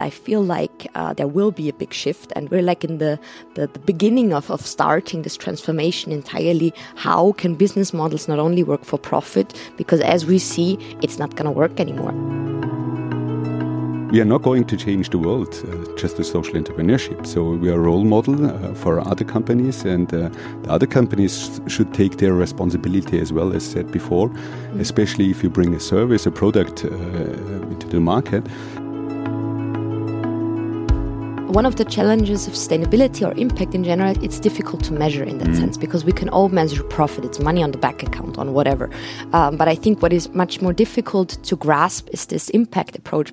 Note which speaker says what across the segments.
Speaker 1: I feel like uh, there will be a big shift, and we're like in the, the, the, beginning of, of starting this transformation entirely. How can business models not only work for profit, because as we see, it's not going to work anymore.
Speaker 2: We are not going to change the world uh, just as social entrepreneurship. So we are a role model uh, for other companies, and uh, the other companies should take their responsibility as well as said before, mm-hmm. especially if you bring a service, a product uh, into the market
Speaker 1: one of the challenges of sustainability or impact in general, it's difficult to measure in that mm. sense because we can all measure profit. It's money on the bank account, on whatever. Um, but I think what is much more difficult to grasp is this impact approach.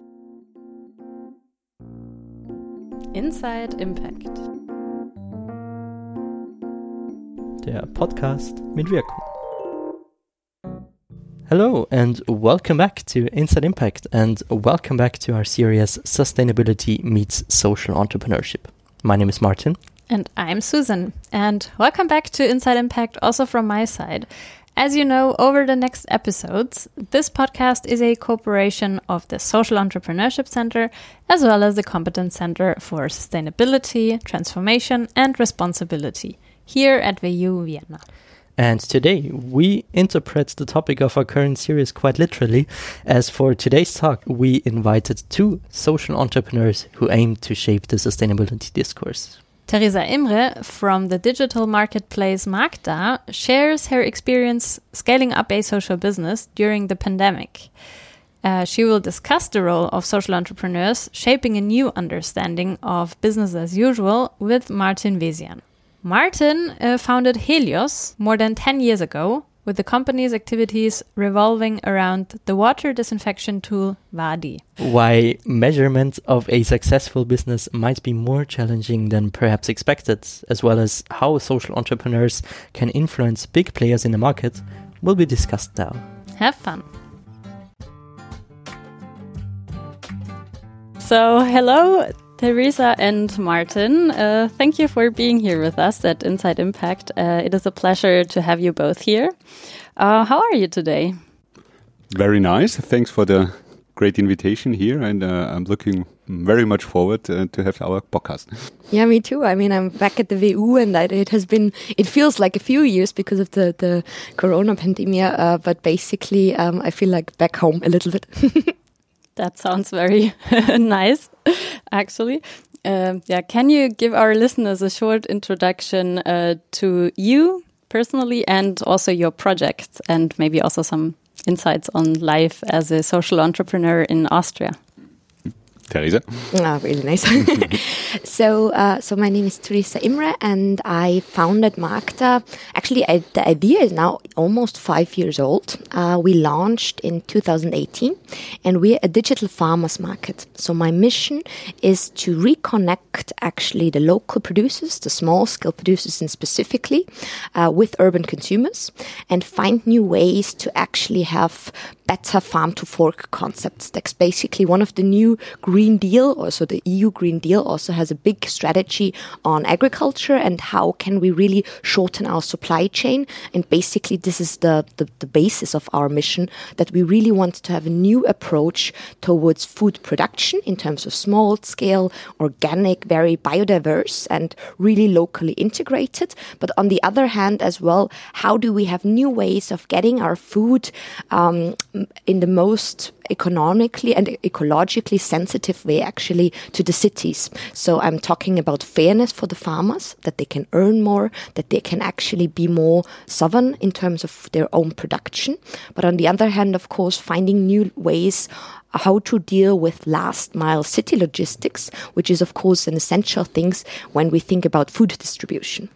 Speaker 3: Inside Impact.
Speaker 4: Der Podcast mit Wirkung. Hello, and welcome back to Inside Impact, and welcome back to our series Sustainability Meets Social Entrepreneurship. My name is Martin.
Speaker 3: And I'm Susan. And welcome back to Inside Impact, also from my side. As you know, over the next episodes, this podcast is a cooperation of the Social Entrepreneurship Center as well as the Competence Center for Sustainability, Transformation, and Responsibility here at WU Vienna.
Speaker 4: And today we interpret the topic of our current series quite literally, as for today's talk, we invited two social entrepreneurs who aim to shape the sustainability discourse.
Speaker 3: Teresa Imre from the digital marketplace Markta shares her experience scaling up a social business during the pandemic. Uh, she will discuss the role of social entrepreneurs shaping a new understanding of business as usual with Martin Wesian. Martin uh, founded Helioz more than 10 years ago, with the company's activities revolving around the water disinfection tool WADI.
Speaker 4: Why measurement of a successful business might be more challenging than perhaps expected, as well as how social entrepreneurs can influence big players in the market, will be discussed now.
Speaker 3: Have fun. So, hello, Theresa and Martin, uh, thank you for being here with us at Inside Impact. Uh, it is a pleasure to have you both here. Uh, how are you today?
Speaker 2: Very nice. Thanks for the great invitation here, and uh, I'm looking very much forward uh, to have our podcast.
Speaker 1: Yeah, me too. I mean, I'm back at the WU, and it has been. It feels like a few years because of the the Corona pandemic, uh, but basically, um, I feel like back home a little bit.
Speaker 3: That sounds very nice, actually. Uh, yeah, can you give our listeners a short introduction uh, to you personally and also your projects and maybe also some insights on life as a social entrepreneur in Austria?
Speaker 2: Theresa.
Speaker 1: Oh, really nice. so, uh, so my name is Teresa Imre, and I founded Markta. Actually, I, the idea is now almost five years old. Uh, we launched in 2018, and we're a digital farmers market. So, my mission is to reconnect actually the local producers, the small scale producers, and specifically uh, with urban consumers, and find new ways to actually have better farm to fork concepts. That's basically one of the new Green Deal, also the EU Green Deal, also has a big strategy on agriculture and how can we really shorten our supply chain. And basically, this is the, the, the basis of our mission that we really want to have a new approach towards food production in terms of small scale, organic, very biodiverse, and really locally integrated. But on the other hand, as well, how do we have new ways of getting our food um, in the most economically and ecologically sensitive way actually to the cities. So I'm talking about fairness for the farmers, that they can earn more, that they can actually be more sovereign in terms of their own production. But on the other hand, of course, finding new ways uh, how to deal with last mile city logistics, which is of course an essential thing when we think about food distribution.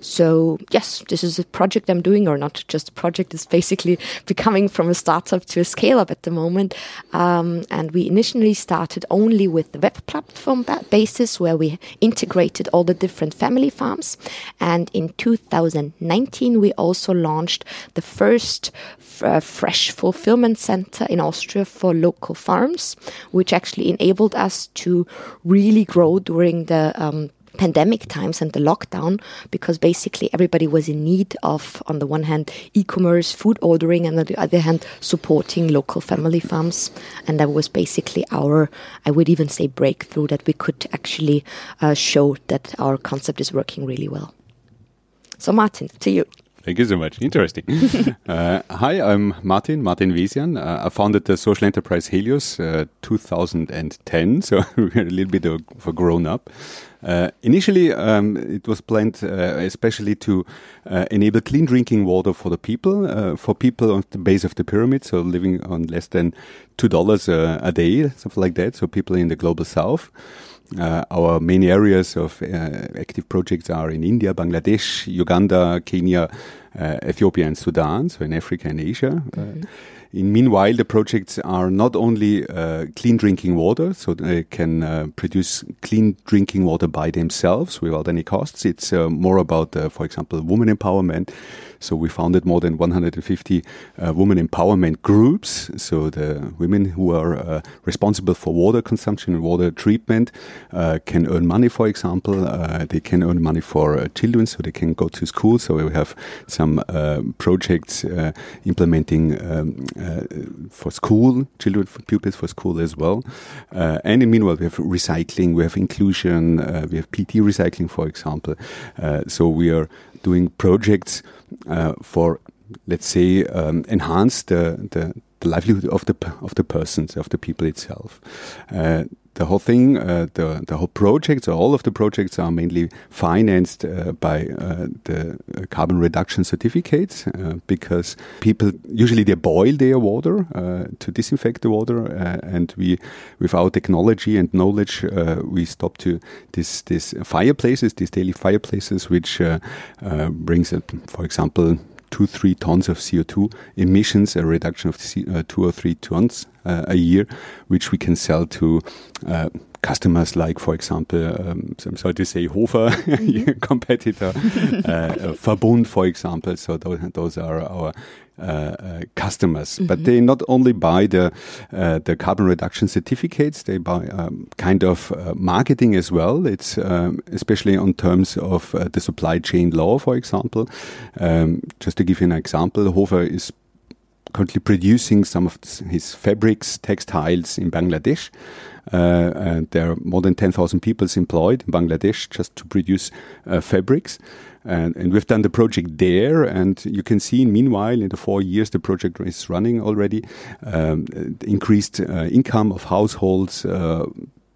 Speaker 1: So yes, this is a project I'm doing, or not just a project. It's basically becoming from a startup to a scale up at the moment. Um, and we initially started only with the web platform basis, where we integrated all the different family farms. And in 2019, we also launched the first uh, fresh fulfillment center in Austria for local farms, which actually enabled us to really grow during the um, pandemic times and the lockdown because basically everybody was in need of, on the one hand, e-commerce, food ordering, and on the other hand, supporting local family farms. And that was basically our, I would even say, breakthrough that we could actually uh, show that our concept is working really well. So, Martin, to you.
Speaker 2: Thank you so much. Interesting. uh, hi, I'm Martin, Martin Wesian. Uh, I founded the social enterprise Helioz uh, 2010, so we're a little bit of a grown up. Uh, initially, um, it was planned uh, especially to uh, enable clean drinking water for the people, for people on the base of the pyramid, so living on less than $2 a day, something like that, so people in the global south. Uh, our main areas of uh, active projects are in India, Bangladesh, Uganda, Kenya, uh, Ethiopia, and Sudan, so in Africa and Asia. Mm-hmm. In meanwhile, the projects are not only uh, clean drinking water, so they can uh, produce clean drinking water by themselves without any costs. It's uh, more about, for example, women empowerment. So we founded more than 150 uh, women empowerment groups. So the women who are uh, responsible for water consumption and water treatment uh, can earn money, for example. Uh, they can earn money for uh, children so they can go to school. So we have some uh, projects implementing um, for school, children, for pupils for school as well. and in meanwhile, we have recycling, we have inclusion, we have PT recycling, for example. so we are doing projects uh, for, let's say, um, enhance the, the, the livelihood of the of the persons of the people itself. Uh, the whole thing, uh, the the whole project, so all of the projects are mainly financed uh, by uh, the uh, carbon reduction certificates uh, because people usually they boil their water uh, to disinfect the water, and we, with our technology and knowledge, we stop to this this fireplaces, these daily fireplaces, which brings, for example, two, three tons of CO2 emissions, a reduction of uh, two or three tons uh, a year, which we can sell to uh, customers like, for example, um, I'm sorry to say Hofer, mm-hmm. competitor, uh, Verbund, for example. So those, those are our uh, uh, customers, mm-hmm. but they not only buy the uh, the carbon reduction certificates, they buy um, kind of uh, marketing as well. It's um, especially on terms of uh, the supply chain law, for example. Um, just to give you an example, Hofer is currently producing some of his fabrics, textiles in Bangladesh. Uh, and there are more than 10,000 people employed in Bangladesh just to produce uh, fabrics. And, and, we've done the project there, and you can see, meanwhile, in the four years the project is running already, um, increased uh, income of households.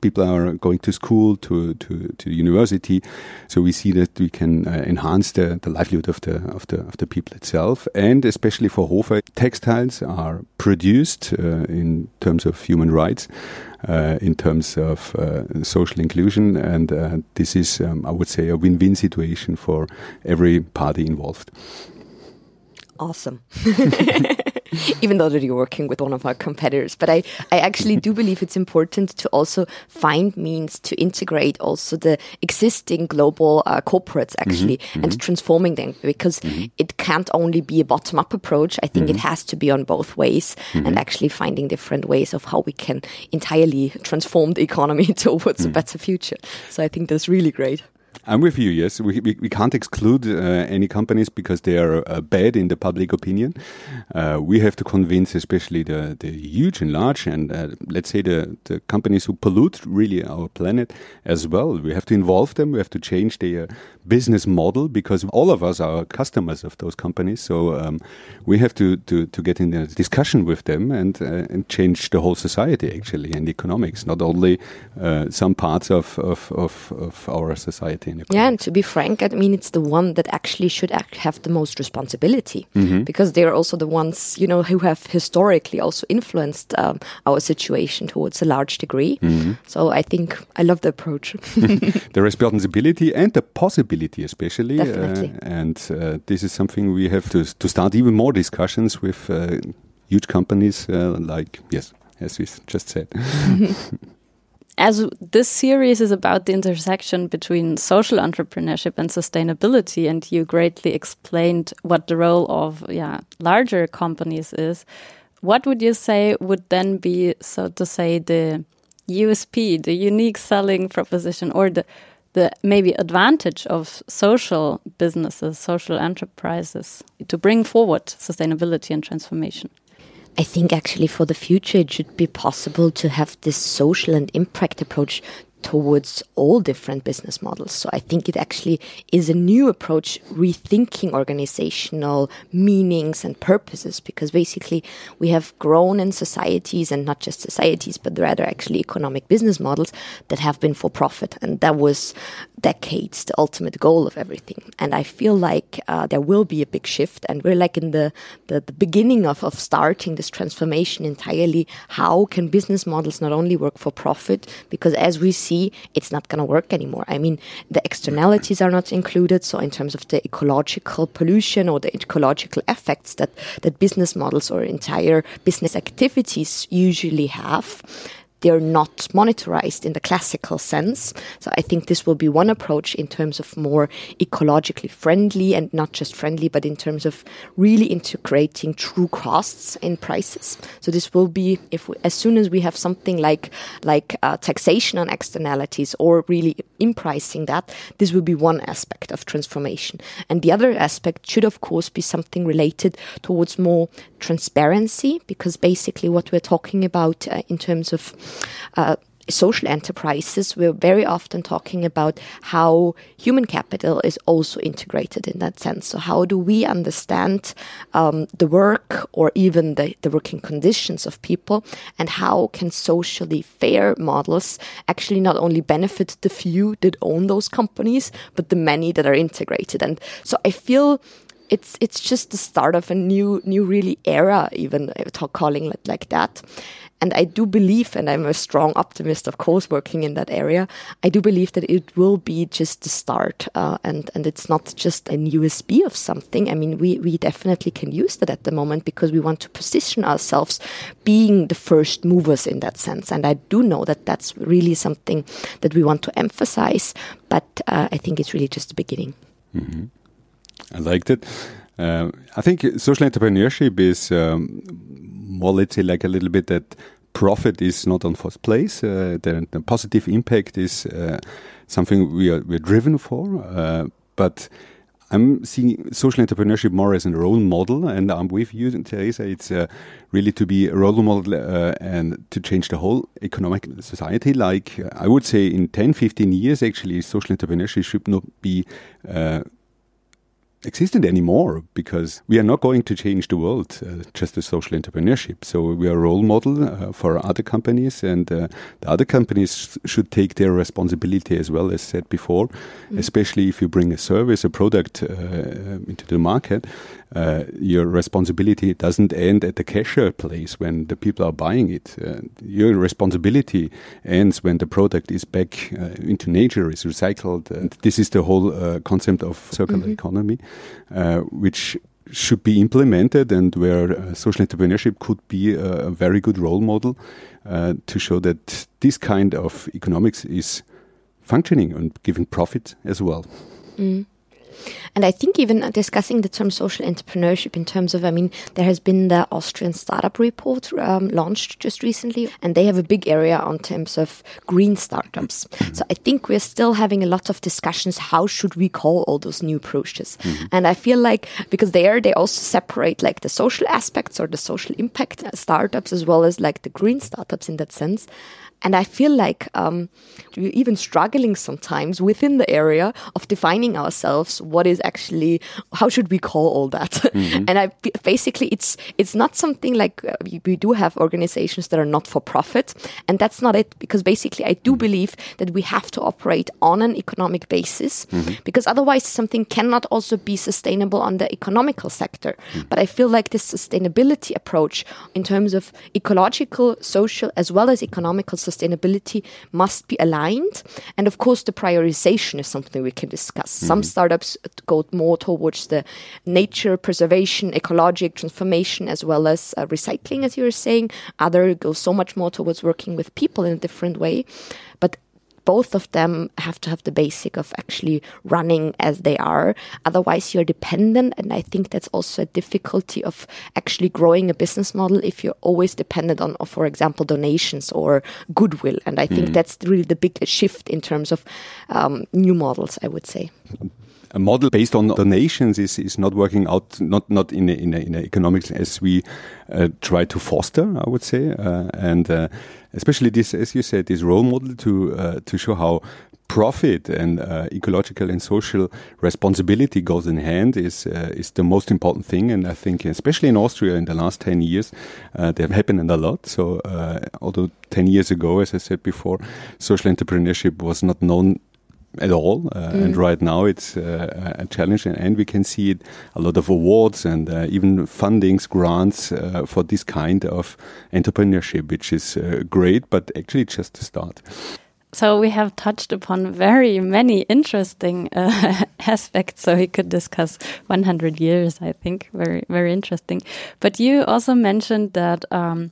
Speaker 2: People are going to school, to, to, to university, so we see that we can uh, enhance the, the livelihood of the of the of the people itself, and especially for Hofer, textiles are produced uh, in terms of human rights uh, in terms of uh, social inclusion. And uh, this is, um, I would say, a win win situation for every party involved.
Speaker 1: Awesome. even though that you're working with one of our competitors. But I, I actually do believe it's important to also find means to integrate also the existing global uh, corporates actually mm-hmm, and mm-hmm. transforming them because mm-hmm. it can't only be a bottom up approach. I think it mm-hmm. has to be on both ways and mm-hmm. actually finding different ways of how we can entirely transform the economy towards a mm. better future. So I think that's really great.
Speaker 2: I'm with you. Yes, we we, we can't exclude uh, any companies because they are uh, bad in the public opinion. Uh, we have to convince, especially the the huge and large, and uh, let's say the the companies who pollute really our planet as well. We have to involve them. We have to change their business model because all of us are customers of those companies. So um, we have to, to to get in a discussion with them and uh, and change the whole society actually and economics, not only uh, some parts of, of of of our society.
Speaker 1: Yeah, and to be frank, I mean, it's the one that actually should have the most responsibility mm-hmm. because they are also the ones, you know, who have historically also influenced um, our situation towards a large degree. Mm-hmm. So I think I love the approach.
Speaker 2: the responsibility and the possibility, especially.
Speaker 1: Uh,
Speaker 2: and uh, this is something we have to, to start even more discussions with uh, huge companies uh, like, yes, as we just said.
Speaker 3: as this series is about the intersection between social entrepreneurship and sustainability, and you greatly explained what the role of yeah larger companies is, what would you say would then be, so to say, the USP, the unique selling proposition, or the the maybe advantage of social businesses, social enterprises to bring forward sustainability and transformation?
Speaker 1: I think actually for the future it should be possible to have this social and impact approach towards all different business models. So I think it actually is a new approach, rethinking organizational meanings and purposes, because basically we have grown in societies and not just societies, but rather actually economic business models that have been for profit. And that was decades the ultimate goal of everything. And I feel like uh, there will be a big shift, and we're like in the, the, the beginning of, of starting this transformation entirely. How can business models not only work for profit, because as we see, it's not going to work anymore. I mean, the externalities are not included. So in terms of the ecological pollution or the ecological effects that, that business models or entire business activities usually have, they're not monitorized in the classical sense. So I think this will be one approach in terms of more ecologically friendly and not just friendly, but in terms of really integrating true costs in prices. So this will be if we, as soon as we have something like like uh, taxation on externalities or really in pricing that, this will be one aspect of transformation. And the other aspect should of course be something related towards more transparency because basically what we're talking about uh, in terms of uh, social enterprises, we're very often talking about how human capital is also integrated in that sense. So, how do we understand um, the work or even the, the working conditions of people, and how can socially fair models actually not only benefit the few that own those companies, but the many that are integrated? And so, I feel it's it's just the start of a new new really era even uh, calling it like that and I do believe, and I'm a strong optimist, of course, working in that area. I do believe that it will be just the start, uh, and and it's not just an USP of something. I mean, we we definitely can use that at the moment because we want to position ourselves being the first movers in that sense. And I do know that that's really something that we want to emphasize. But uh, I think it's really just the beginning.
Speaker 2: Mm -hmm. I liked it. Uh, I think social entrepreneurship is um, more, let's say, like a little bit that profit is not on first place. Uh, the, the, positive impact is uh, something we are we're driven for. Uh, but I'm seeing social entrepreneurship more as a role model, and I'm with you, Teresa. It's uh, really to be a role model uh, and to change the whole economic society. Like I would say, in 10, 15 years, actually, social entrepreneurship should not be existent anymore because we are not going to change the world uh, just as social entrepreneurship. So we are a role model uh, for other companies, and uh, the other companies should take their responsibility as well as said before, mm. especially if you bring a service, a product uh, into the market. Uh, your responsibility doesn't end at the cashier place when the people are buying it. Uh, your responsibility ends when the product is back into nature, is recycled. And this is the whole concept of circular mm -hmm. economy. Uh, which should be implemented and where uh, social entrepreneurship could be a, very good role model uh, to show that this kind of economics is functioning and giving profit as well.
Speaker 1: Mm. And I think even discussing the term social entrepreneurship in terms of, I mean, there has been the Austrian startup report um, launched just recently, and they have a big area on terms of green startups. Mm-hmm. So I think we're still having a lot of discussions. How should we call all those new approaches? Mm-hmm. And I feel like because there they also separate like the social aspects or the social impact startups as well as like the green startups in that sense. And I feel like um, we're even struggling sometimes within the area of defining ourselves. What is actually how should we call all that? Mm-hmm. and I basically it's it's not something like uh, we, we, do have organizations that are not for profit, and that's not it. Because basically, I do mm-hmm. believe that we have to operate on an economic basis, mm-hmm. because otherwise something cannot also be sustainable on the economical sector. Mm. But I feel like this sustainability approach in terms of ecological, social, as well as economical sustainability must be aligned. And of course, the prioritization is something we can discuss. Mm-hmm. Some startups go more towards the nature preservation, ecologic transformation, as well as uh, recycling, as you were saying. Other go so much more towards working with people in a different way. But both of them have to have the basic of actually running as they are. Otherwise, you're dependent. And I think that's also a difficulty of actually growing a business model if you're always dependent on, for example, donations or goodwill. And I think mm. that's really the big shift in terms of um, new models, I would say
Speaker 2: a model based on donations is, is not working out, not not in a, in, a, in a economics as we uh, try to foster, I would say, uh, and uh, especially this, as you said, this role model to uh, to show how profit and uh, ecological and social responsibility goes in hand is uh, is the most important thing. And I think, especially in Austria, in the last ten years, they have happened a lot. So, although ten years ago, as I said before, social entrepreneurship was not known at all. Uh, mm. And right now it's uh, a challenge, and we can see it, a lot of awards and uh, even fundings, grants uh, for this kind of entrepreneurship, which is uh, great, but actually just to start.
Speaker 3: So we have touched upon very many interesting uh, aspects. So we could discuss 100 years, I think, very very interesting. But you also mentioned that. Um,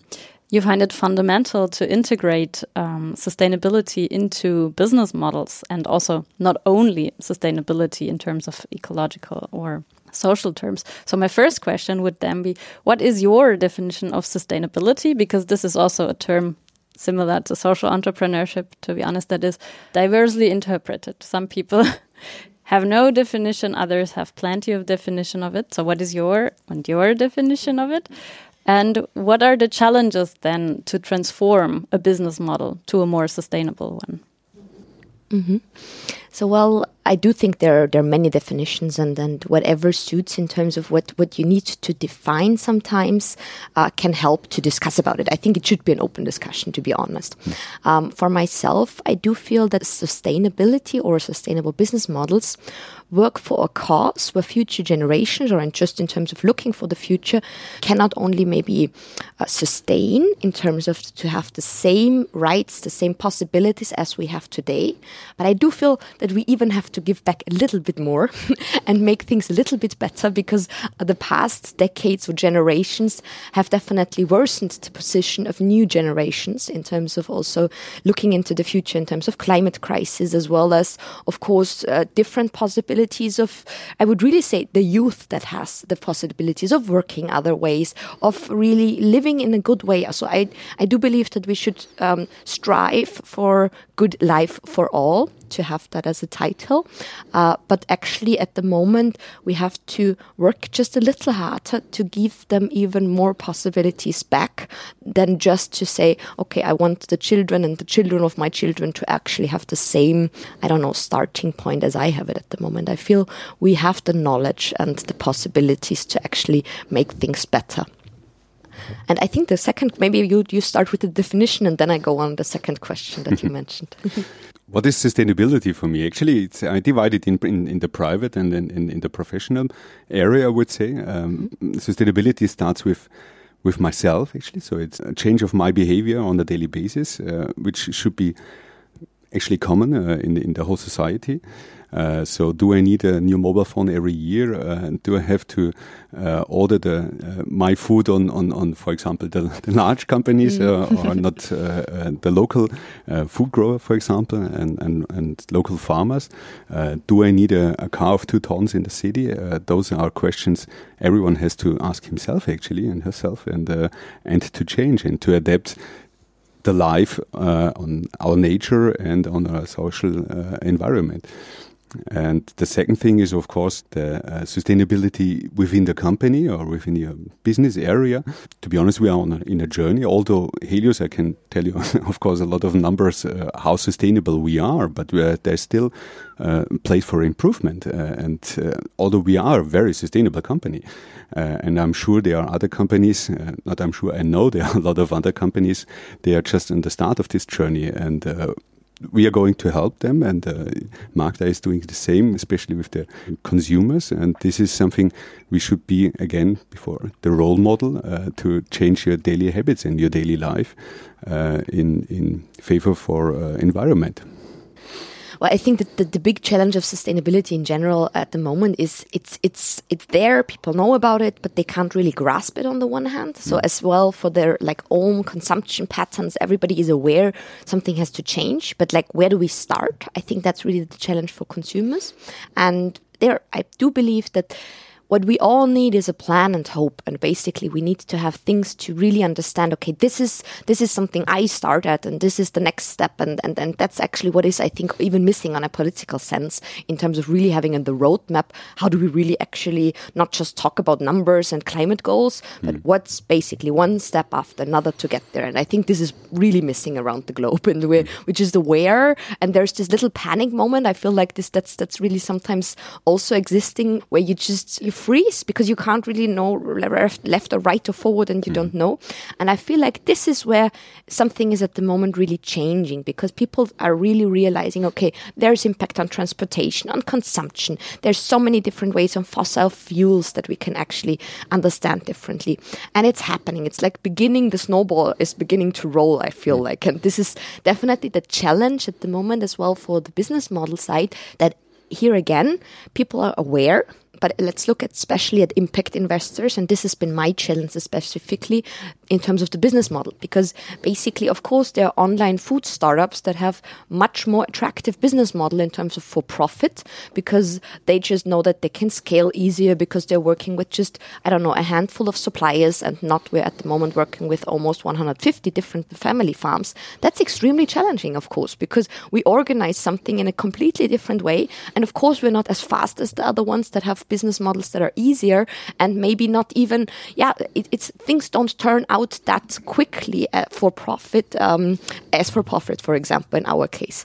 Speaker 3: you find it fundamental to integrate um, sustainability into business models and also not only sustainability in terms of ecological or social terms. So, my first question would then be what is your definition of sustainability? Because this is also a term similar to social entrepreneurship, to be honest, that is diversely interpreted. Some people have no definition, others have plenty of definition of it. So, what is your and your definition of it? And what are the challenges then to transform a business model to a more sustainable one?
Speaker 1: Mm -hmm. So, well, I do think there are, there are many definitions, and, and whatever suits in terms of what, what you need to define sometimes uh, can help to discuss about it. I think it should be an open discussion, to be honest. Mm. Um, for myself, I do feel that sustainability or sustainable business models work for a cause where future generations, or just in terms of looking for the future, cannot only maybe uh, sustain in terms of to have the same rights, the same possibilities as we have today, but I do feel that we even have to give back a little bit more and make things a little bit better because the past decades or generations have definitely worsened the position of new generations in terms of also looking into the future in terms of climate crisis as well as, of course, uh, different possibilities of, I would really say, the youth that has the possibilities of working other ways, of really living in a good way. So I, I do believe that we should um, strive for good life for all to have that as a title. Uh, but actually, at the moment, we have to work just a little harder to give them even more possibilities back than just to say, okay, I want the children and the children of my children to actually have the same, I don't know, starting point as I have it at the moment. I feel we have the knowledge and the possibilities to actually make things better. And I think the second, maybe you you start with the definition, and then I go on the second question that you mentioned.
Speaker 2: what is sustainability for me? Actually, it's I divide it in in, in the private and in, in, in, the professional area. I would say um, mm-hmm. sustainability starts with with myself actually. So it's a change of my behavior on a daily basis, uh, which should be actually common uh, in in the whole society. Uh, so do I need a new mobile phone every year? Uh, do I have to uh, order the uh, my food on, on, on for example the, the large companies mm. Uh, or not the local food grower for example and, and, and local farmers? do I need a, a, car of two tons in the city? those are questions everyone has to ask himself actually and herself and and to change and to adapt the life uh, on our nature and on our social uh, environment. And the second thing is, of course, the uh, sustainability within the company or within your business area. To be honest, we are on a, in a journey. Although Helioz, I can tell you, of course, a lot of numbers uh, how sustainable we are, but there's still uh, place for improvement. Uh, and uh, although we are a very sustainable company, uh, and I'm sure there are other companies, not I'm sure, I know there are a lot of other companies, they are just in the start of this journey. And we are going to help them, and uh, Markta is doing the same, especially with the consumers. And this is something we should be again before the role model uh, to change your daily habits and your daily life uh, in in favor for uh, environment.
Speaker 1: Well, I think that the, the big challenge of sustainability in general at the moment is it's it's it's there. People know about it, but they can't really grasp it on the one hand. So mm. as well for their like own consumption patterns, everybody is aware something has to change. But like, where do we start? I think that's really the challenge for consumers. And there, I do believe that what we all need is a plan and hope and basically we need to have things to really understand okay this is this is something i start at and this is the next step and and, and that's actually what is i think even missing on a political sense in terms of really having in the roadmap. How do we really actually not just talk about numbers and climate goals but mm. what's basically one step after another to get there? And i think this is really missing around the globe and we're, we're just aware and there's this little panic moment i feel like this that's that's really sometimes also existing where you just you freeze because you can't really know left or right or forward and you mm. don't know. And I feel like this is where something is at the moment really changing because people are really realizing, okay, there's impact on transportation, on consumption. There's so many different ways on fossil fuels that we can actually understand differently. And it's happening. It's like beginning, the snowball is beginning to roll, I feel mm. like. And this is definitely the challenge at the moment as well for the business model side that here again, people are aware but let's look at especially at impact investors and this has been my challenge specifically in terms of the business model because basically of course there are online food startups that have much more attractive business model in terms of for profit because they just know that they can scale easier because they're working with just i don't know a handful of suppliers and not we're at the moment working with almost 150 different family farms. That's extremely challenging of course because we organize something in a completely different way. And of course we're not as fast as the other ones that have business models that are easier and maybe not even yeah it, it's things don't turn out that quickly uh, for profit um, as for profit for example in our case.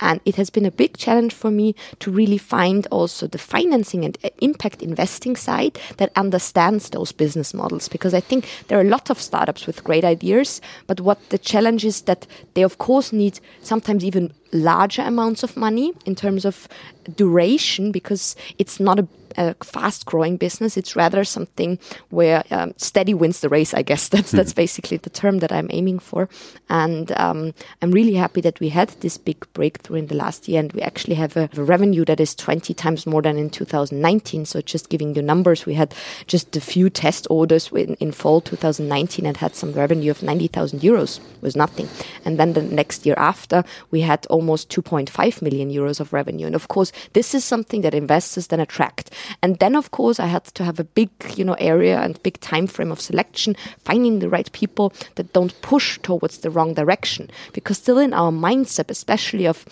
Speaker 1: And it has been a big challenge for me to really find also the financing and uh, impact investing side that understands those business models. Because i think there are a lot of startups with great ideas but what the challenge is that they of course need sometimes even larger amounts of money in terms of duration because it's not a a fast growing business. It's rather something where um, steady wins the race. I guess that's that's hmm. basically the term that I'm aiming for. And um, I'm really happy that we had this big breakthrough in the last year, and we actually have a, a, revenue that is 20 times more than in 2019. So just giving you numbers, we had just a few test orders in, in fall 2019 and had some revenue of 90,000 euros. Was nothing. And then the next year after, we had almost 2.5 million euros of revenue. And of course, this is something that investors then attract and then, of course, I had to have a big, you know, area and big time frame of selection, finding the right people that don't push towards the wrong direction. Because still in our mindset, especially of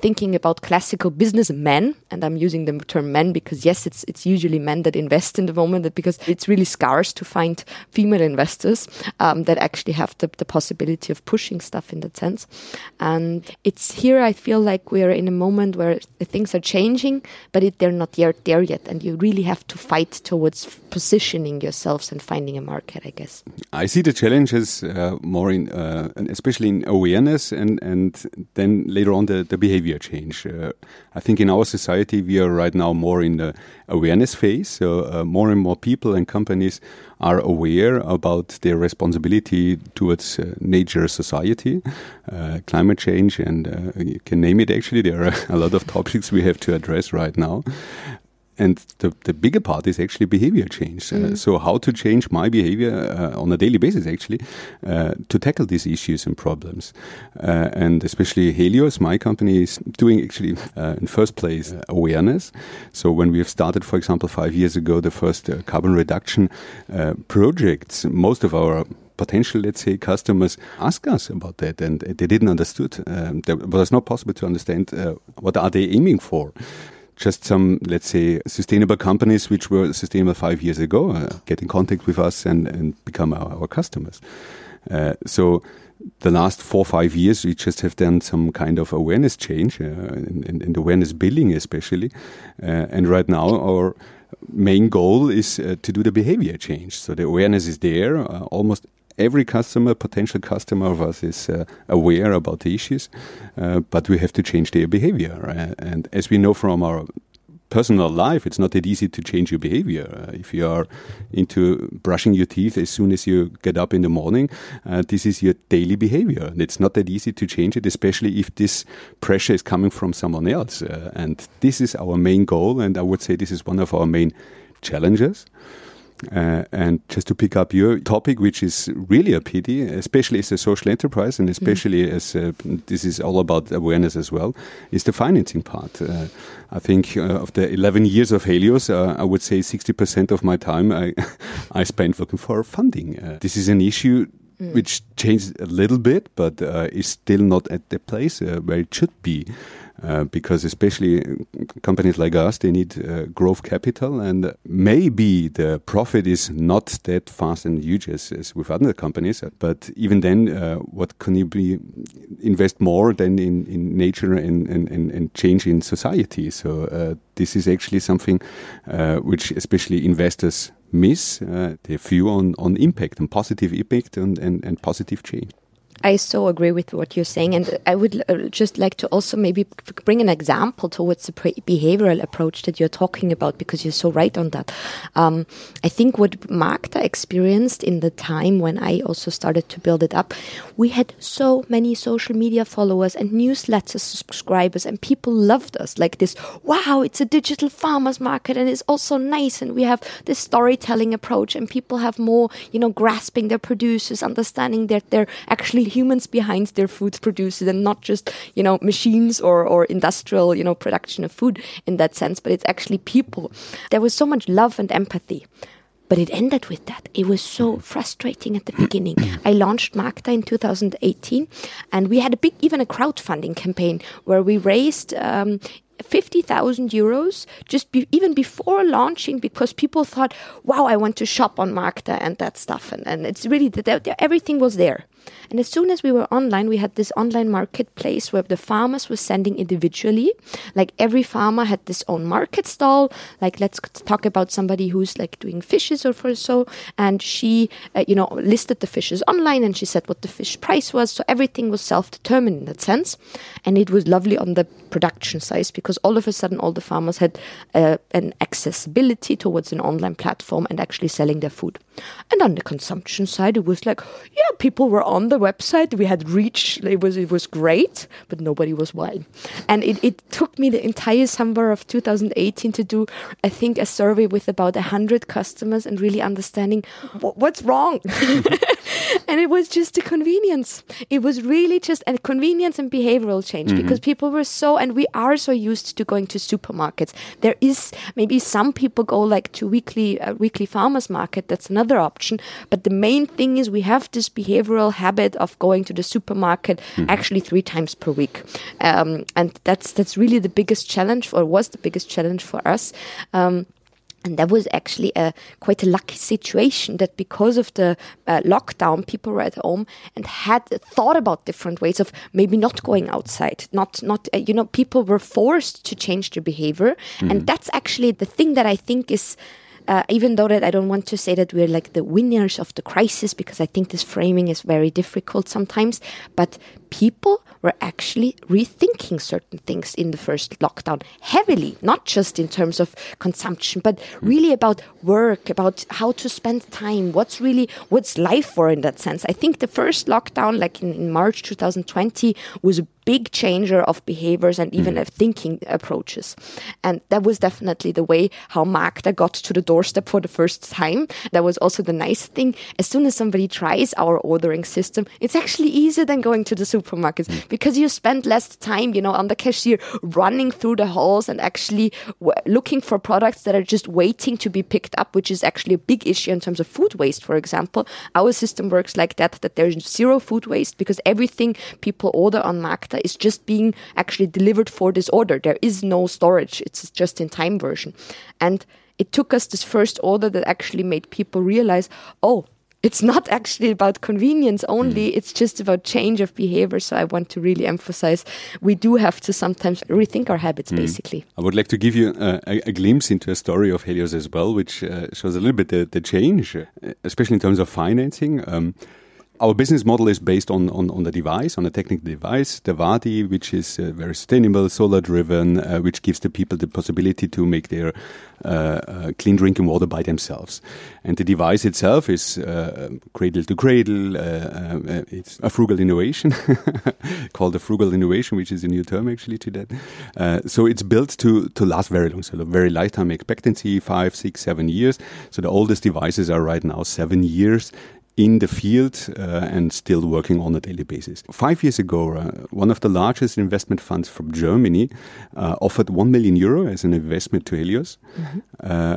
Speaker 1: thinking about classical businessmen, and I'm using the term men because yes, it's it's usually men that invest in the moment, because it's really scarce to find female investors um, that actually have the, the possibility of pushing stuff in that sense. And it's here I feel like we're in a moment where things are changing, but it, they're not yet there yet and you really have to fight towards positioning yourselves and finding a market, I guess.
Speaker 2: I see the challenges uh, more in, uh, especially in awareness and, and then later on the, the behavior change. Uh, I think in our society, we are right now more in the awareness phase. So uh, more and more people and companies are aware about their responsibility towards uh, nature, society, uh, climate change, and you can name it actually. There are a lot of topics we have to address right now and the, the bigger part is actually behavior change. Uh, mm. Uh, so how to change my behavior uh, on a daily basis, actually, uh, to tackle these issues and problems. Uh, and especially Helioz, my company, is doing actually uh, in first place awareness. So when we have started, for example, five years ago, the first carbon reduction projects, most of our potential, let's say, customers ask us about that, and they didn't understood. Um, it was not possible to understand uh, what are they aiming for just some, let's say, sustainable companies which were sustainable five years ago uh, get in contact with us and, and become our, our customers. Uh, so the last four five years, we just have done some kind of awareness change uh, in, in, awareness building, especially. Uh, and right now, our main goal is uh, to do the behavior change. So the awareness is there. Almost every customer, potential customer of us, is uh, aware about the issues, uh, but we have to change their behavior. Right? And as we know from our personal life, it's not that easy to change your behavior. Uh, if you are into brushing your teeth as soon as you get up in the morning, uh, this is your daily behavior. And it's not that easy to change it, especially if this pressure is coming from someone else. Uh, and this is our main goal, and I would say this is one of our main challenges. Uh, and just to pick up your topic, which is really a pity, especially as a social enterprise, and especially mm. as uh, this is all about awareness as well, is the financing part. Uh, I think uh, of the 11 years of Helioz, uh, I would say 60% of my time I, I spent looking for funding. Uh, this is an issue mm. which changed a little bit, but is still not at the place where it should be. Uh, because especially companies like us, they need uh, growth capital, and maybe the profit is not that fast and huge as, as with other companies. But even then, uh, what can you be invest more than in, in nature and, and, and, and change in society? So uh, this is actually something uh, which especially investors miss uh, their view on, on impact and positive impact and, and, and positive change.
Speaker 1: I so agree with what you're saying, and I would uh, just like to also maybe bring an example towards the behavioral approach that you're talking about, because you're so right on that. Um, I think what Markta experienced in the time when I also started to build it up, we had so many social media followers and newsletter subscribers, and people loved us like this. Wow, it's a digital farmers market, and it's also nice, and we have this storytelling approach, and people have more, you know, grasping their producers, understanding that they're actually humans behind their food producers and not just, you know, machines or, or industrial, you know, production of food in that sense, but it's actually people. There was so much love and empathy. But it ended with that. It was so frustrating at the beginning. I launched Markta in 2018, and we had a big, even a crowdfunding campaign where we raised um, 50,000 euros just be, even before launching because people thought, wow, I want to shop on Markta and that stuff. And, and it's really, that everything was there. And as soon as we were online, we had this online marketplace where the farmers were sending individually. Like every farmer had this own market stall. Like let's talk about somebody who's like doing fishes or so. And she, uh, you know, listed the fishes online and she said what the fish price was. So everything was self-determined in that sense. And it was lovely on the production side because all of a sudden all the farmers had uh, an accessibility towards an online platform and actually selling their food. And on the consumption side, it was like, yeah, people were on the website. We had reach. It was it was great, but nobody was buying. And it, it took me the entire summer of 2018 to do, I think, a survey with about hundred customers and really understanding what's wrong. and it was just a convenience. It was really just a convenience and behavioral change mm-hmm. because people were so, and we are so used to going to supermarkets. There is maybe some people go like to weekly uh, weekly farmers market. That's another option. But the main thing is we have this behavioral habit of going to the supermarket mm-hmm. actually three times per week, um, and that's that's really the biggest challenge, or was the biggest challenge for us. Um, and that was actually a quite a lucky situation that because of the uh, lockdown, people were at home and had thought about different ways of maybe not going outside. Not, not uh, you know, people were forced to change their behavior, mm-hmm. and that's actually the thing that I think is uh, even though that I don't want to say that we're like the winners of the crisis because I think this framing is very difficult sometimes, but people were actually rethinking certain things in the first lockdown heavily, not just in terms of consumption, but really about work, about how to spend time, what's really, what's life for in that sense. I think the first lockdown, like in, in March 2020, was a big changer of behaviors and even mm. of thinking approaches. And that was definitely the way how Markta got to the doorstep for the first time. That was also the nice thing. As soon as somebody tries our ordering system, it's actually easier than going to the supermarkets mm. because you spend less time, you know, on the cashier running through the halls and actually looking for products that are just waiting to be picked up, which is actually a big issue in terms of food waste, for example. Our system works like that, that there's zero food waste because everything people order on Markta is just being actually delivered for this order. There is no storage. It's just in time version. And it took us this first order that actually made people realize, oh, it's not actually about convenience only. Mm. It's just about change of behavior. So I want to really emphasize we do have to sometimes rethink our habits, mm. basically.
Speaker 2: I would like to give you a, a, glimpse into a story of Helioz as well, which uh, shows a little bit the, the change, uh, especially in terms of financing. Um, our business model is based on, on, on, the device, on a technical device, the WADI, which is uh, very sustainable, solar driven, uh, which gives the people the possibility to make their uh, uh clean drinking water by themselves. And the device itself is uh, cradle to cradle. Uh, it's a frugal innovation called a frugal innovation, which is a new term actually to that. so it's built to, to last very long, so a very lifetime expectancy, five, six, seven years. So the oldest devices are right now seven years in the field uh, and still working on a daily basis. Five years ago, uh, one of the largest investment funds from Germany uh, offered 1 million euro as an investment to Helioz. Mm-hmm.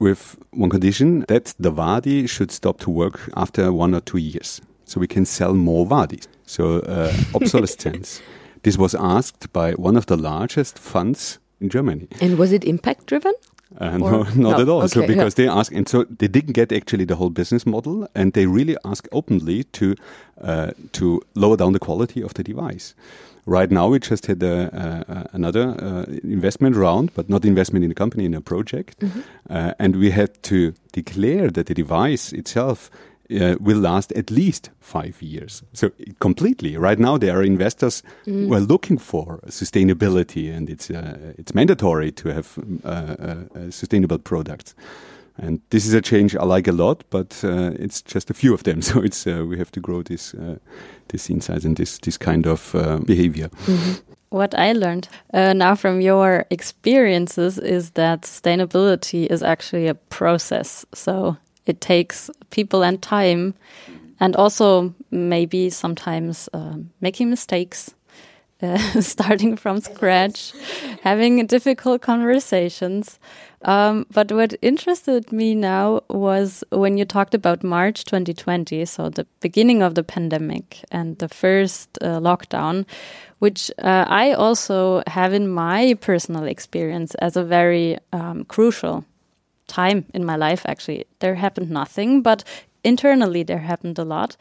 Speaker 2: with one condition that the WADI should stop to work after one or two years. So we can sell more WADIs. So uh, obsolescence. this was asked by one of the largest funds in Germany.
Speaker 1: And was it impact driven?
Speaker 2: Uh, no, not no, at all. Okay, so because yeah. they ask, and so they didn't get actually the whole business model, and they really ask openly to uh, to lower down the quality of the device. Right now, we just had a, uh, another uh, investment round, but not investment in a company, in a project, mm -hmm. and we had to declare that the device itself uh, will last at least five years. So completely. Right now, there are investors mm. who are looking for sustainability, and it's uh, it's mandatory to have uh, uh, uh sustainable products. And this is a change I like a lot, but uh, it's just a few of them. So it's we have to grow this this insights and this this kind of behavior. Mm -hmm.
Speaker 3: What I learned now from your experiences is that sustainability is actually a process. So it takes people and time, and also maybe sometimes uh, making mistakes, uh, starting from scratch, having difficult conversations. Um, but what interested me now was when you talked about March 2020, so the beginning of the pandemic and the first uh, lockdown, which uh, I also have in my personal experience as a very um, crucial time in my life, actually. There happened nothing, but internally there happened a lot.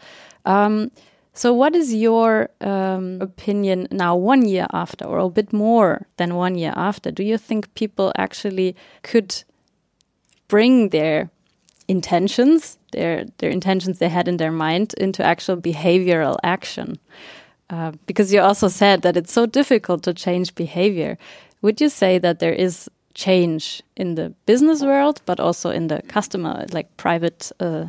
Speaker 3: Um, so, what is your um, opinion now, one year after, or a bit more than one year after? Do you think people actually could bring their intentions, their their intentions they had in their mind, into actual behavioral action? Uh, because you also said that it's so difficult to change behavior. Would you say that there is change in the business world, but also in the customer, like private uh,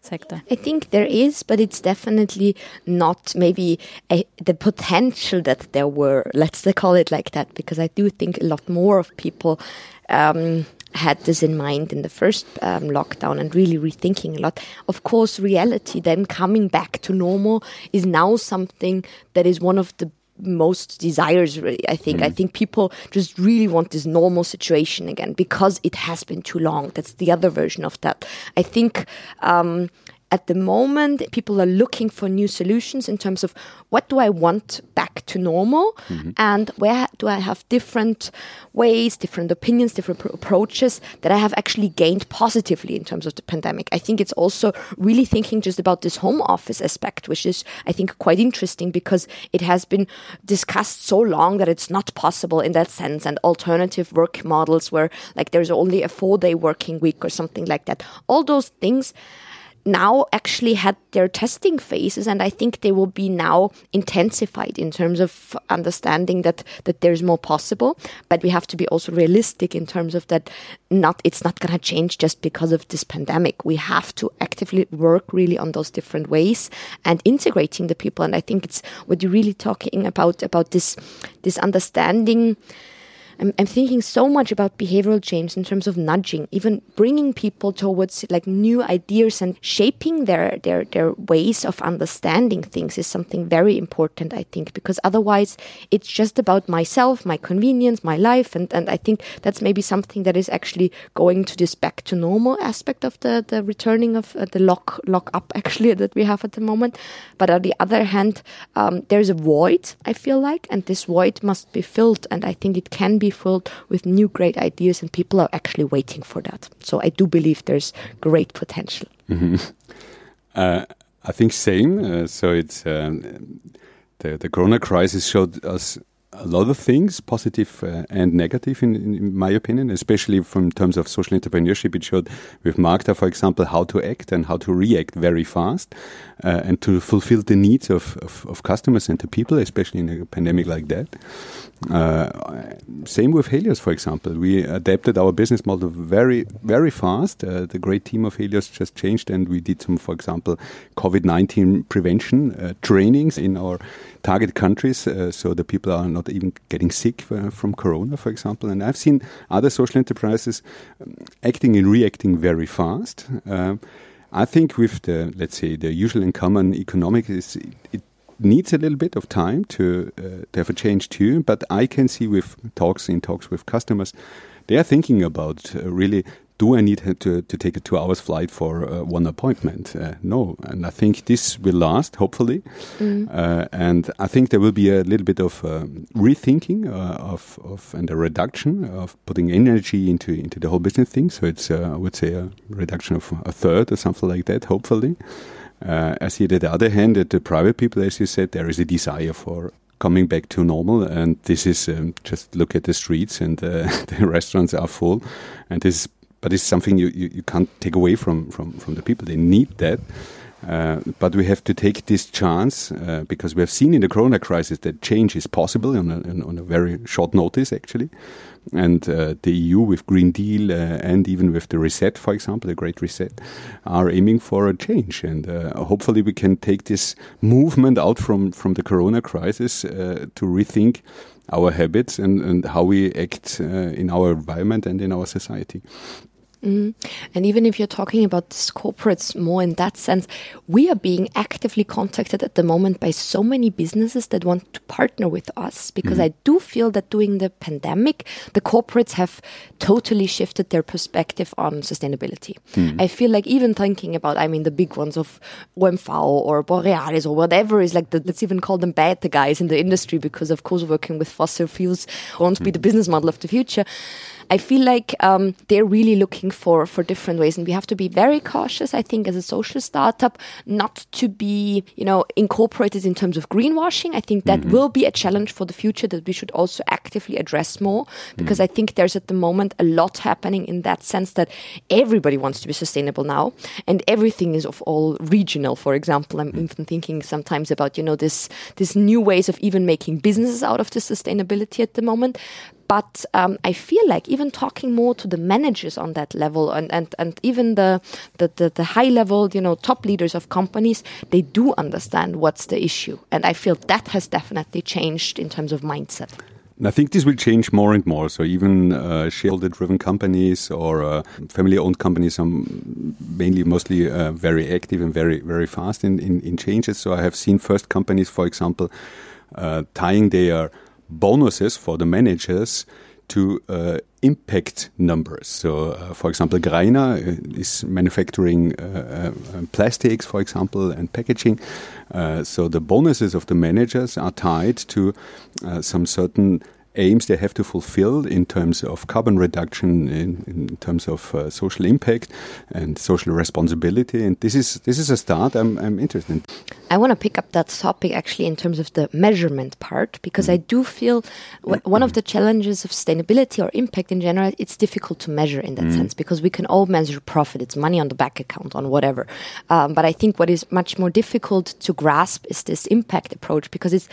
Speaker 3: sector?
Speaker 1: I think there is, but it's definitely not maybe a, the potential that there were. Let's call it like that, because I do think a lot more of people. Um, had this in mind in the first um, lockdown and really rethinking a lot. Of course, reality then coming back to normal is now something that is one of the most desires really i think. Mm. i think people just really want this normal situation again because it has been too long. That's the other version of that. I think um, at the moment, people are looking for new solutions in terms of what do I want back to normal mm-hmm. and where do I have different ways, different opinions, different approaches that I have actually gained positively in terms of the pandemic. I think it's also really thinking just about this home office aspect, which is, I think, quite interesting because it has been discussed so long that it's not possible in that sense and alternative work models where like there's only a four day working week or something like that. All those things now actually had their testing phases and i think they will be now intensified in terms of understanding that that there's more possible. But we have to be also realistic in terms of that not it's not going to change just because of this pandemic. We have to actively work really on those different ways and integrating the people. And i think it's what you're really talking about about this this understanding I'm, I'm thinking so much about behavioral change in terms of nudging, even bringing people towards like new ideas and shaping their, their, their ways of understanding things is something very important, I think, because otherwise it's just about myself, my convenience, my life. And, and I think that's maybe something that is actually going to this back to normal aspect of the, the returning of uh, the lock, lock up actually that we have at the moment. But on the other hand, um, there's a void, I feel like, and this void must be filled. And I think it can be filled with new great ideas, and people are actually waiting for that. So I do believe there's great potential. Mm-hmm.
Speaker 2: Uh, I think same. Uh, so it's um, the the Corona crisis showed us a lot of things, positive uh, and negative, in, in, my opinion, especially from terms of social entrepreneurship. It showed with Markta, for example, how to act and how to react very fast uh, and to fulfill the needs of, of, of, customers and the people, especially in a pandemic like that. Uh, same with Helioz, for example. We adapted our business model very, very fast. Uh, the great team of Helioz just changed, and we did some, for example, COVID 19 prevention uh, trainings in our target countries uh, so the people are not even getting sick uh, from corona, for example. And I've seen other social enterprises um, acting and reacting very fast. Uh, I think with the, let's say, the usual and common economic, is it needs a little bit of time to, uh, to have a change too. But I can see with talks in talks with customers, they are thinking about uh, really do I need to, to take a two hours flight for uh, one appointment? Uh, no. And I think this will last, hopefully. Mm. Uh, and I think there will be a little bit of um, rethinking uh, of, of and a reduction of putting energy into, into the whole business thing. So it's, uh, I would say, a reduction of a third or something like that, hopefully. Uh, I see that the other hand, that the private people, as you said, there is a desire for coming back to normal. And this is um, just look at the streets and uh, the restaurants are full. And this, but it's something you, you, you, can't take away from, from, from the people. They need that. Uh, but we have to take this chance uh, because we have seen in the corona crisis that change is possible on a, on a very short notice, actually. And uh, the EU with Green Deal uh, and even with the reset, for example, the Great Reset, are aiming for a change. And uh, hopefully we can take this movement out from, from the corona crisis uh, to rethink our habits and, and how we act in our environment and in our society.
Speaker 1: Mm. And even if you're talking about corporates more in that sense, we are being actively contacted at the moment by so many businesses that want to partner with us because mm. I do feel that during the pandemic, the corporates have totally shifted their perspective on sustainability. Mm. I feel like even thinking about, I mean, the big ones of OMV or Borealis or whatever is like, the, let's even call them bad the guys in the industry because, of course, working with fossil fuels won't be the business model of the future. I feel like um, they're really looking for for different ways, and we have to be very cautious. I think as a social startup, not to be you know incorporated in terms of greenwashing. I think that mm -hmm. will be a challenge for the future that we should also actively address more because mm -hmm. I think there's at the moment a lot happening in that sense that everybody wants to be sustainable now, and everything is of all regional. For example, I'm mm-hmm. even thinking sometimes about you know this this new ways of even making businesses out of the sustainability at the moment but um, I feel like even talking more to the managers on that level and, and, and even the, the, the, the high level, you know, top leaders of companies, they do understand what's the issue. And I feel that has definitely changed in terms of mindset.
Speaker 2: I think this will change more and more. So even uh, shareholder-driven companies or uh, family-owned companies are mainly, mostly uh, very active and very, very fast in, in, in, changes. So I have seen first companies, for example, uh, tying their bonuses for the managers to uh, impact numbers. So, uh, for example, Greiner uh, is manufacturing uh, uh, plastics, for example, and packaging. Uh, so the bonuses of the managers are tied to some certain aims they have to fulfill in terms of carbon reduction, in, in terms of uh, social impact and social responsibility. And this is this is a start I'm, I'm interested in.
Speaker 1: I want to pick up that topic actually in terms of the measurement part because mm. I do feel one of the challenges of sustainability or impact in general, it's difficult to measure in that mm. sense because we can all measure profit, it's money on the bank account, on whatever. Um, but I think what is much more difficult to grasp is this impact approach because it's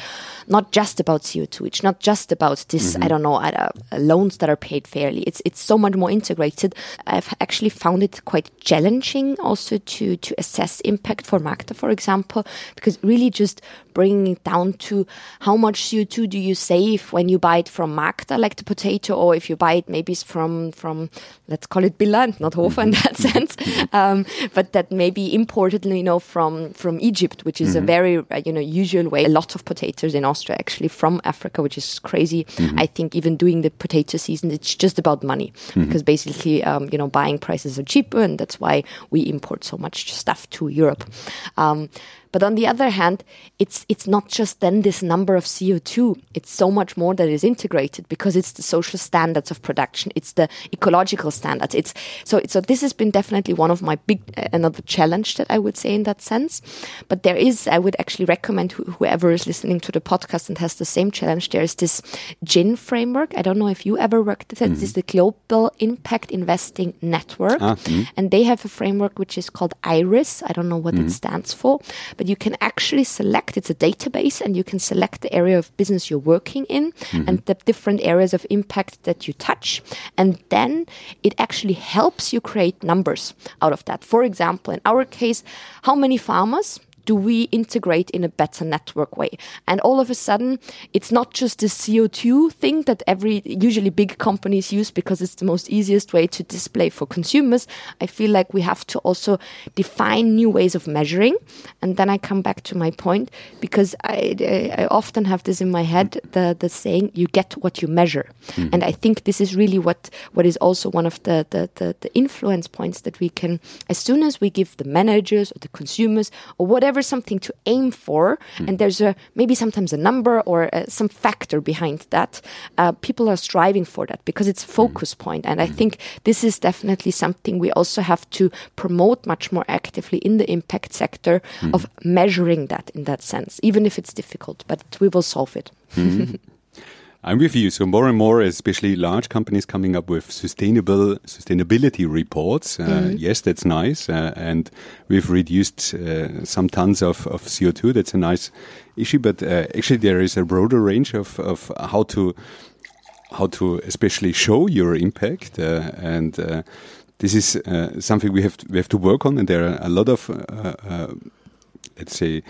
Speaker 1: not just about CO2, it's not just about this, mm-hmm. I don't know, uh, loans that are paid fairly. It's it's so much more integrated. I've actually found it quite challenging also to to assess impact for Markta, for example, because really just bringing it down to how much CO2 do you save when you buy it from Markta, like the potato, or if you buy it maybe from from let's call it Billa, not Hofer in that mm-hmm. sense, um, but that maybe imported, you know, from from Egypt, which is mm-hmm. a very uh, you know usual way. A lot of potatoes in Austria actually from Africa, which is crazy. Mm-hmm. I think even doing the potato season, it's just about money mm-hmm. because basically um, you know buying prices are cheaper, and that's why we import so much stuff to Europe. Um, But on the other hand, it's it's not just then this number of CO2. It's so much more that is integrated because it's the social standards of production. It's the ecological standards. It's so so this has been definitely one of my big uh, another challenge that I would say in that sense. But there is I would actually recommend wh- whoever is listening to the podcast and has the same challenge. There is this GIN framework. I don't know if you ever worked with it. This is the Global Impact Investing Network,
Speaker 2: Ah, mhm.
Speaker 1: and they have a framework which is called IRIS. I don't know what it stands for, but you can actually select. It's a database, and you can select the area of business you're working in and mm-hmm. the different areas of impact that you touch, and then it actually helps you create numbers out of that. For example, in our case, how many farmers do we integrate in a better network way? And all of a sudden, it's not just the CO2 thing that every usually big companies use because it's the most easiest way to display for consumers. I feel like we have to also define new ways of measuring. And then I come back to my point because I, I, I often have this in my head the, the saying, you get what you measure. Hmm. And I think this is really what, what is also one of the, the, the, the influence points that we can, as soon as we give the managers or the consumers or whatever something to aim for, and there's a maybe sometimes a number or uh, some factor behind that, uh, people are striving for that because it's focus point. And I think this is definitely something we also have to promote much more actively in the impact sector of measuring that in that sense, even if it's difficult, but we will solve it.
Speaker 2: I'm with you. So more and more, especially large companies coming up with sustainable sustainability reports. Uh, Yes, that's nice, uh, and we've reduced uh, some tons of, of CO2. That's a nice issue. But uh, actually, there is a broader range of, of how to how to especially show your impact, uh, and uh, this is uh, something we have to, we have to work on. And there are a lot of let's say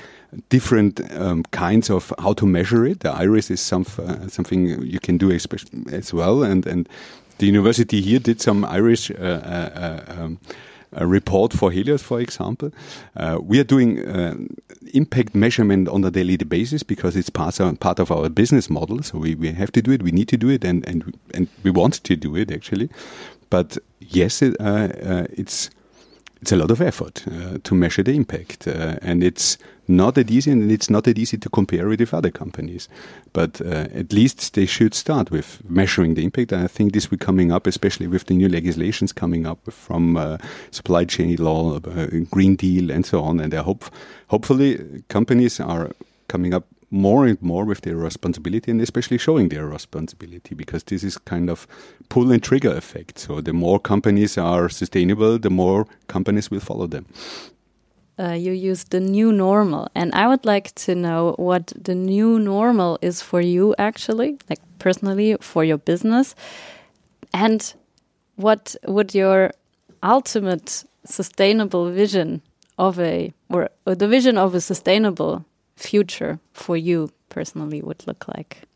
Speaker 2: different um, kinds of how to measure it. The iris is some, uh, something you can do as well, and and the university here did some iris. Uh, uh, um, a report for Helioz, for example. Uh, we are doing uh, impact measurement on a daily basis because it's part of, part of our business model. So we, we have to do it, we need to do it, and, and, and we want to do it actually. But yes, it, uh, it's it's a lot of effort to measure the impact, and it's not that easy, and it's not that easy to compare it with other companies. But uh, at least they should start with measuring the impact. And I think this will coming up, especially with the new legislations coming up from uh, supply chain law, uh, Green Deal, and so on. And I hope, hopefully, companies are coming up more and more with their responsibility and especially showing their responsibility because this is kind of pull and trigger effect. So the more companies are sustainable, the more companies will follow them.
Speaker 3: Uh, you use the new normal. And I would like to know what the new normal is for you, actually, like personally, for your business. And what would your ultimate sustainable vision of a, or, or the vision of a sustainable future for you personally would look like?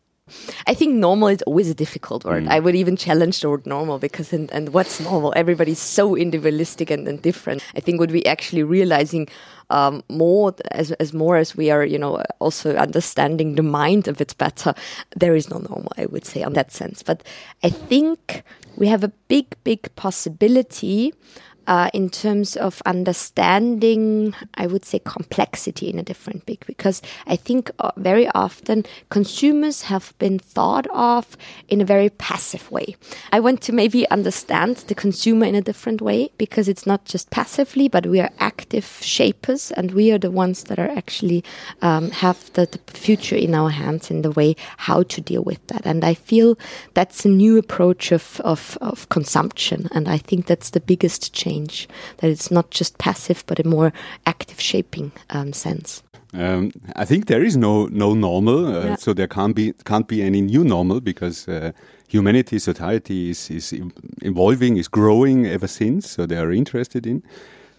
Speaker 1: I think normal is always a difficult word. I would even challenge the word normal because, and, and what's normal? Everybody's so individualistic and, and different. I think what we actually realizing um, more as, as more as we are, you know, also understanding the mind a bit better, there is no normal, I would say, on that sense. But I think we have a big, big possibility uh, in terms of understanding, I would say, complexity in a different big, because I think uh, very often consumers have been thought of in a very passive way. I want to maybe understand the consumer in a different way because it's not just passively, but we are active shapers and we are the ones that are actually um, have the, the future in our hands in the way how to deal with that. And I feel that's a new approach of, of, of consumption. And I think that's the biggest change that it's not just passive, but a more active shaping um, sense.
Speaker 2: Um, I think there is no no normal, uh,
Speaker 1: Yeah.
Speaker 2: so there can't be can't be any new normal because uh, humanity, society is is evolving, is growing ever since. So they are interested in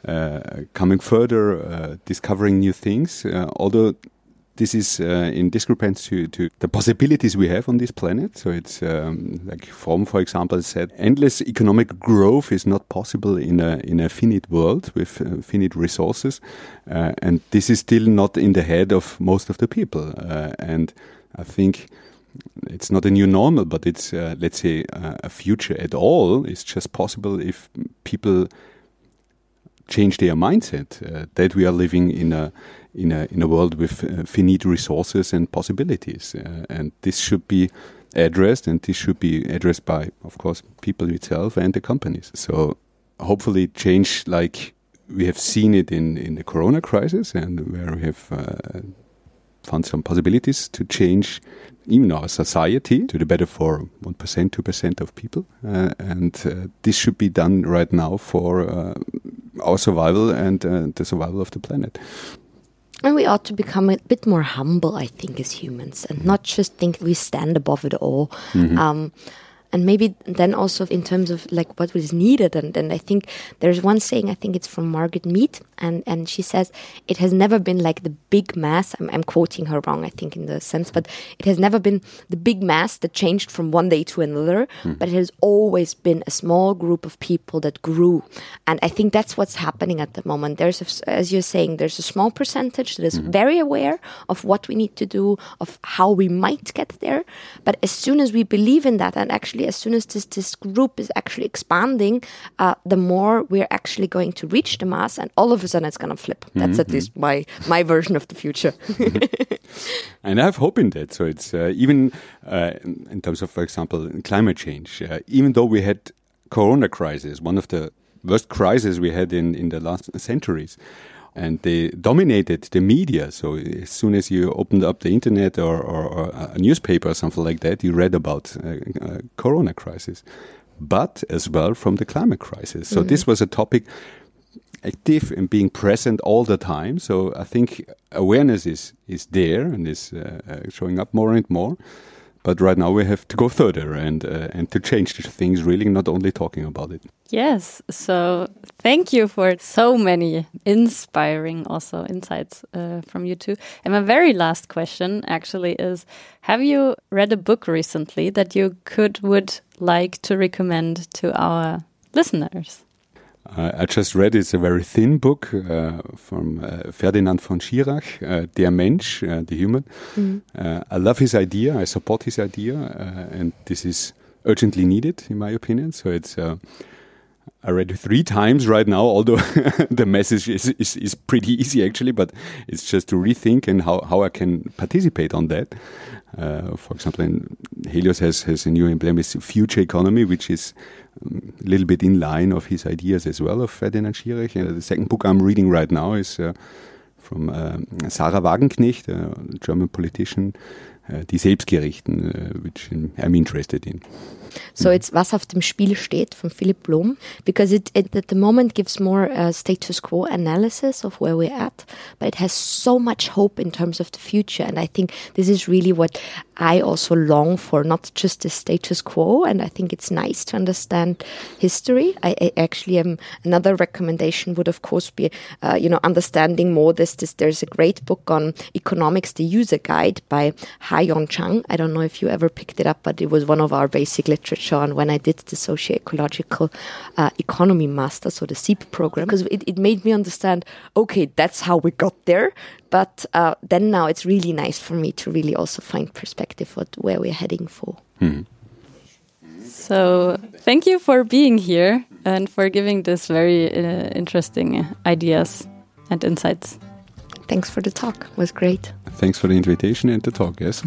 Speaker 2: uh, coming further, uh, discovering new things. Uh, although this is uh, in discrepancy to, to the possibilities we have on this planet. So it's um, like Fromm, for example, said endless economic growth is not possible in a in a finite world with uh, finite resources, uh, and this is still not in the head of most of the people. Uh, and I think it's not a new normal, but it's uh, let's say uh, a future at all is just possible if people change their mindset that we are living in a in a in a world with uh, finite resources and possibilities, uh, and this should be addressed, and this should be addressed by, of course, people itself and the companies. So hopefully, change like we have seen it in in the Corona crisis, and where we have uh, found some possibilities to change even our society to the better for 1%, 2% of people. Uh, and uh, this should be done right now for uh, our survival and the survival of the planet.
Speaker 1: And we ought to become a bit more humble, I think, as humans, and not just think we stand above it all. Mm-hmm. Um, and maybe then also in terms of like what was needed and, and i think there's one saying i think it's from margaret mead and and she says it has never been like the big mass I'm, I'm quoting her wrong i think in the sense but it has never been the big mass that changed from one day to another mm. but it has always been a small group of people that grew and i think that's what's happening at the moment there's a, as you're saying there's a small percentage that is mm. very aware of what we need to do of how we might get there but as soon as we believe in that and actually as soon as this, this group is actually expanding, uh, the more we're actually going to reach the mass, and all of a sudden it's going to flip. That's mm-hmm. at least my my version of the future.
Speaker 2: and I have hope in that. So it's uh, even uh, in terms of, for example, climate change. Uh, even though we had Corona crisis, one of the worst crises we had in in the last centuries and they dominated the media. So as soon as you opened up the internet or, or, or a newspaper or something like that, you read about uh, uh, Corona crisis, but as well from the climate crisis. So mm -hmm. this was a topic active and being present all the time. So I think awareness is is there and is uh, uh showing up more and more. But right now we have to go further and uh, and to change things. Really, not only talking about it.
Speaker 3: Yes. So thank you for so many inspiring also insights uh, from you too. And my very last question actually is: Have you read a book recently that you could would like to recommend to our listeners?
Speaker 2: Uh, I just read it's a very thin book uh, from uh, Ferdinand von Schirach, uh, Der Mensch, uh, the human. Mm. I love his idea. I support his idea, and this is urgently needed, in my opinion. So it's. I read it three times right now, although the message is, is, is pretty easy actually, but it's just to rethink and how, how I can participate on that. Uh, for example, Helioz has, has a new emblem, is future economy, which is um, a little bit in line of his ideas as well of Ferdinand Schirach. Uh, the second book I'm reading right now is uh, from uh, Sahra Wagenknecht, a German politician, Die Selbstgerichten, uh, which I'm interested in.
Speaker 1: So it's Was auf dem Spiel steht from Philip Bloom because it, it at the moment gives more uh, status quo analysis of where we're at, but it has so much hope in terms of the future. And I think this is really what I also long for, not just the status quo. And I think it's nice to understand history. I, I actually am another recommendation would of course be, uh, you know, understanding more this, this. There's a great book on economics, the user guide by Ha-Joon Chang. I don't know if you ever picked it up, but it was one of our basic literature on when I did the socio-ecological uh, economy master, so the SEEP program, because it, it made me understand, okay, that's how we got there. But uh, then now it's really nice for me to really also find perspective what where we're heading for. Hmm.
Speaker 3: So thank you for being here and for giving this very uh, interesting ideas and insights.
Speaker 1: Thanks for the talk. It was great.
Speaker 2: Thanks for the invitation and the talk, yes.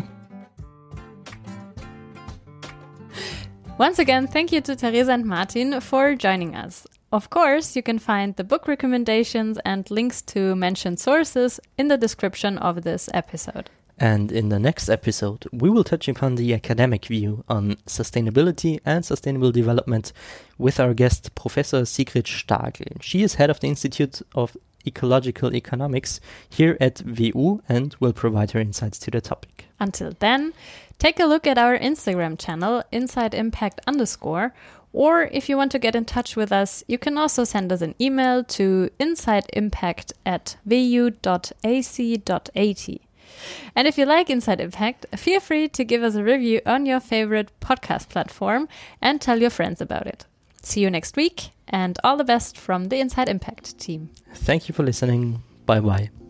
Speaker 3: Once again, thank you to Teresa and Martin for joining us. Of course, you can find the book recommendations and links to mentioned sources in the description of this episode.
Speaker 4: And in the next episode, we will touch upon the academic view on sustainability and sustainable development with our guest, Professor Sigrid Stagl. She is head of the Institute of Ecological Economics here at WU and will provide her insights to the topic.
Speaker 3: Until then, Take a look at our Instagram channel, Inside Impact underscore, or if you want to get in touch with us, you can also send us an email to insideimpact at wu.ac.at. And if you like Inside Impact, feel free to give us a review on your favorite podcast platform and tell your friends about it. See you next week, and all the best from the Inside Impact team.
Speaker 4: Thank you for listening. Bye bye.